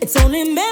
It's only me.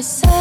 I said.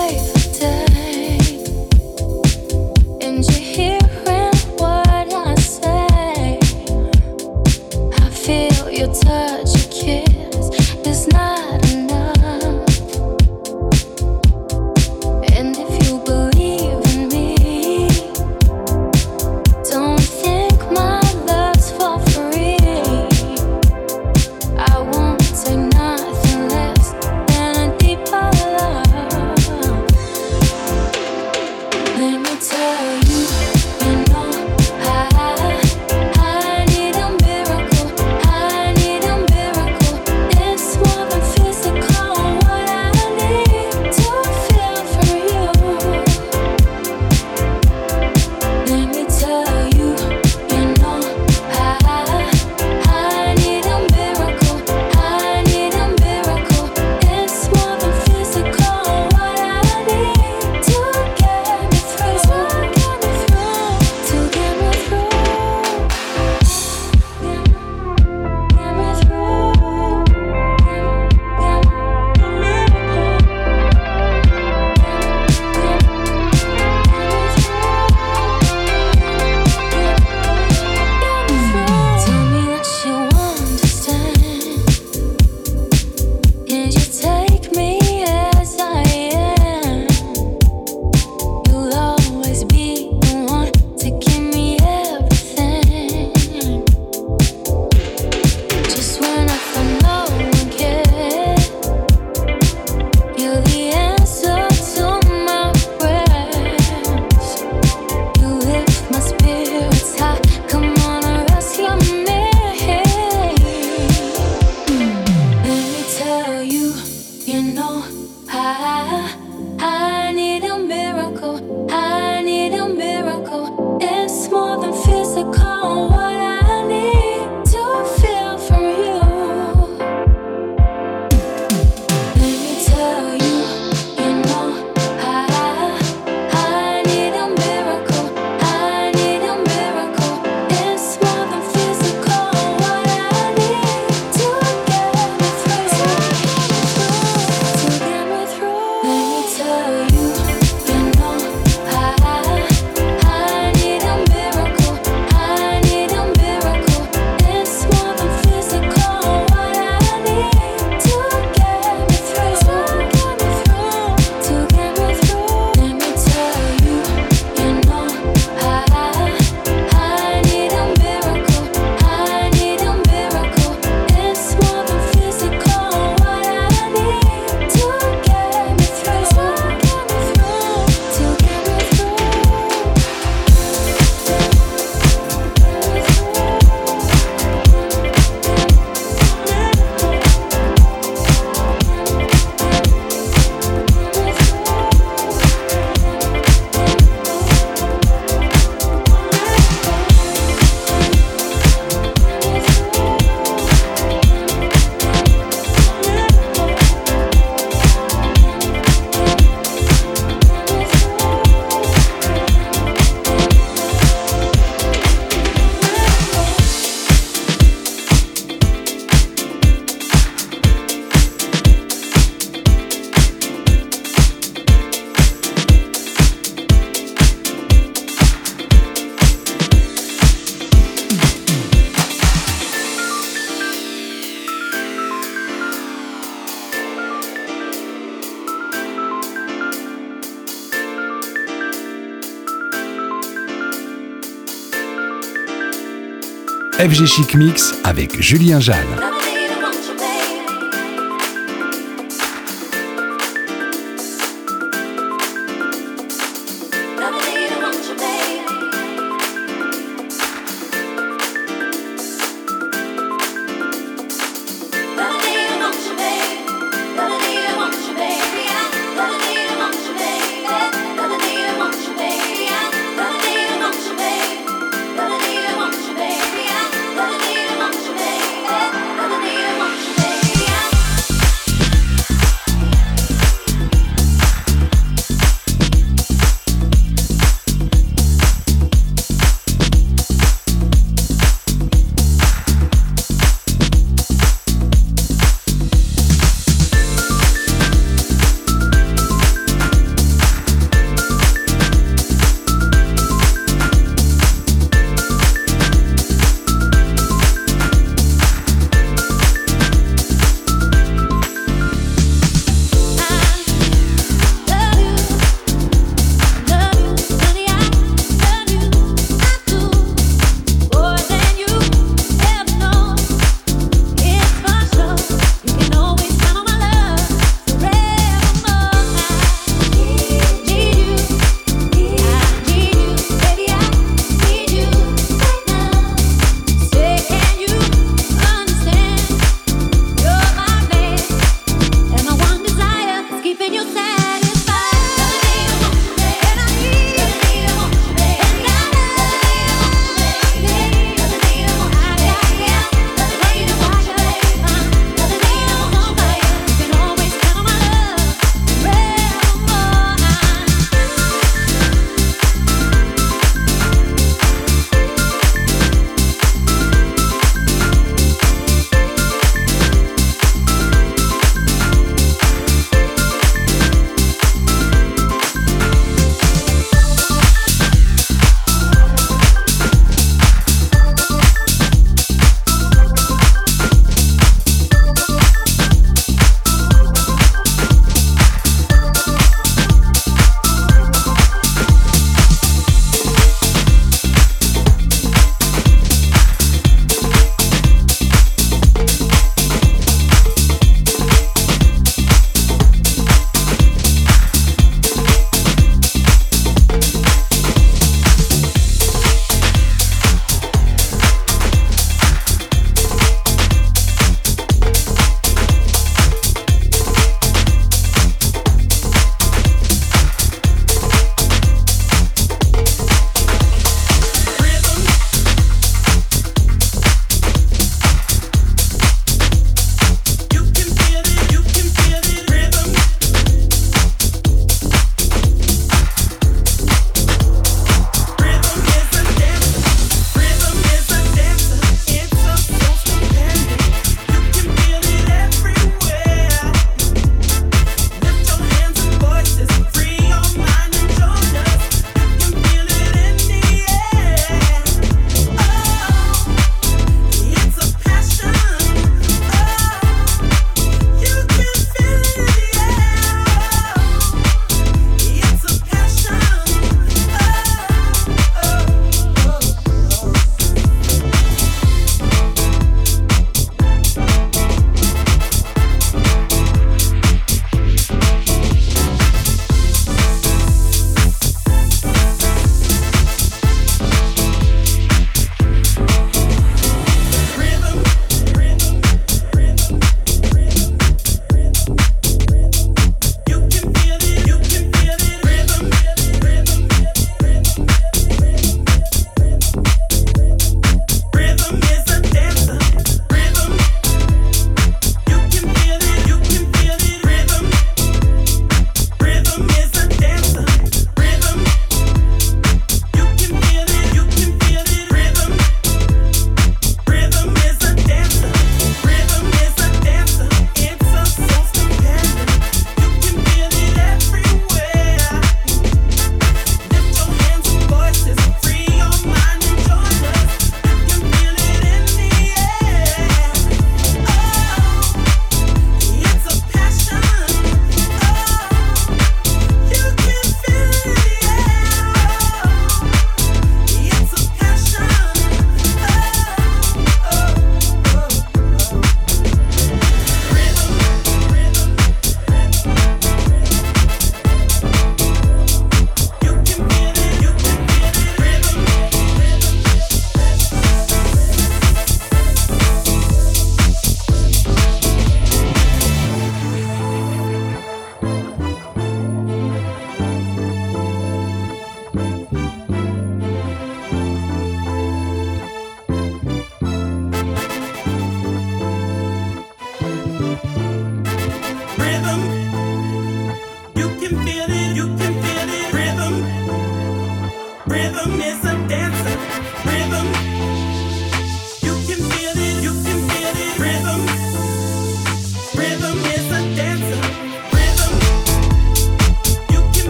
FG Chic Mix avec Julien Jeanne.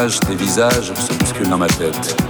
Images, des visages se bousculent dans ma tête.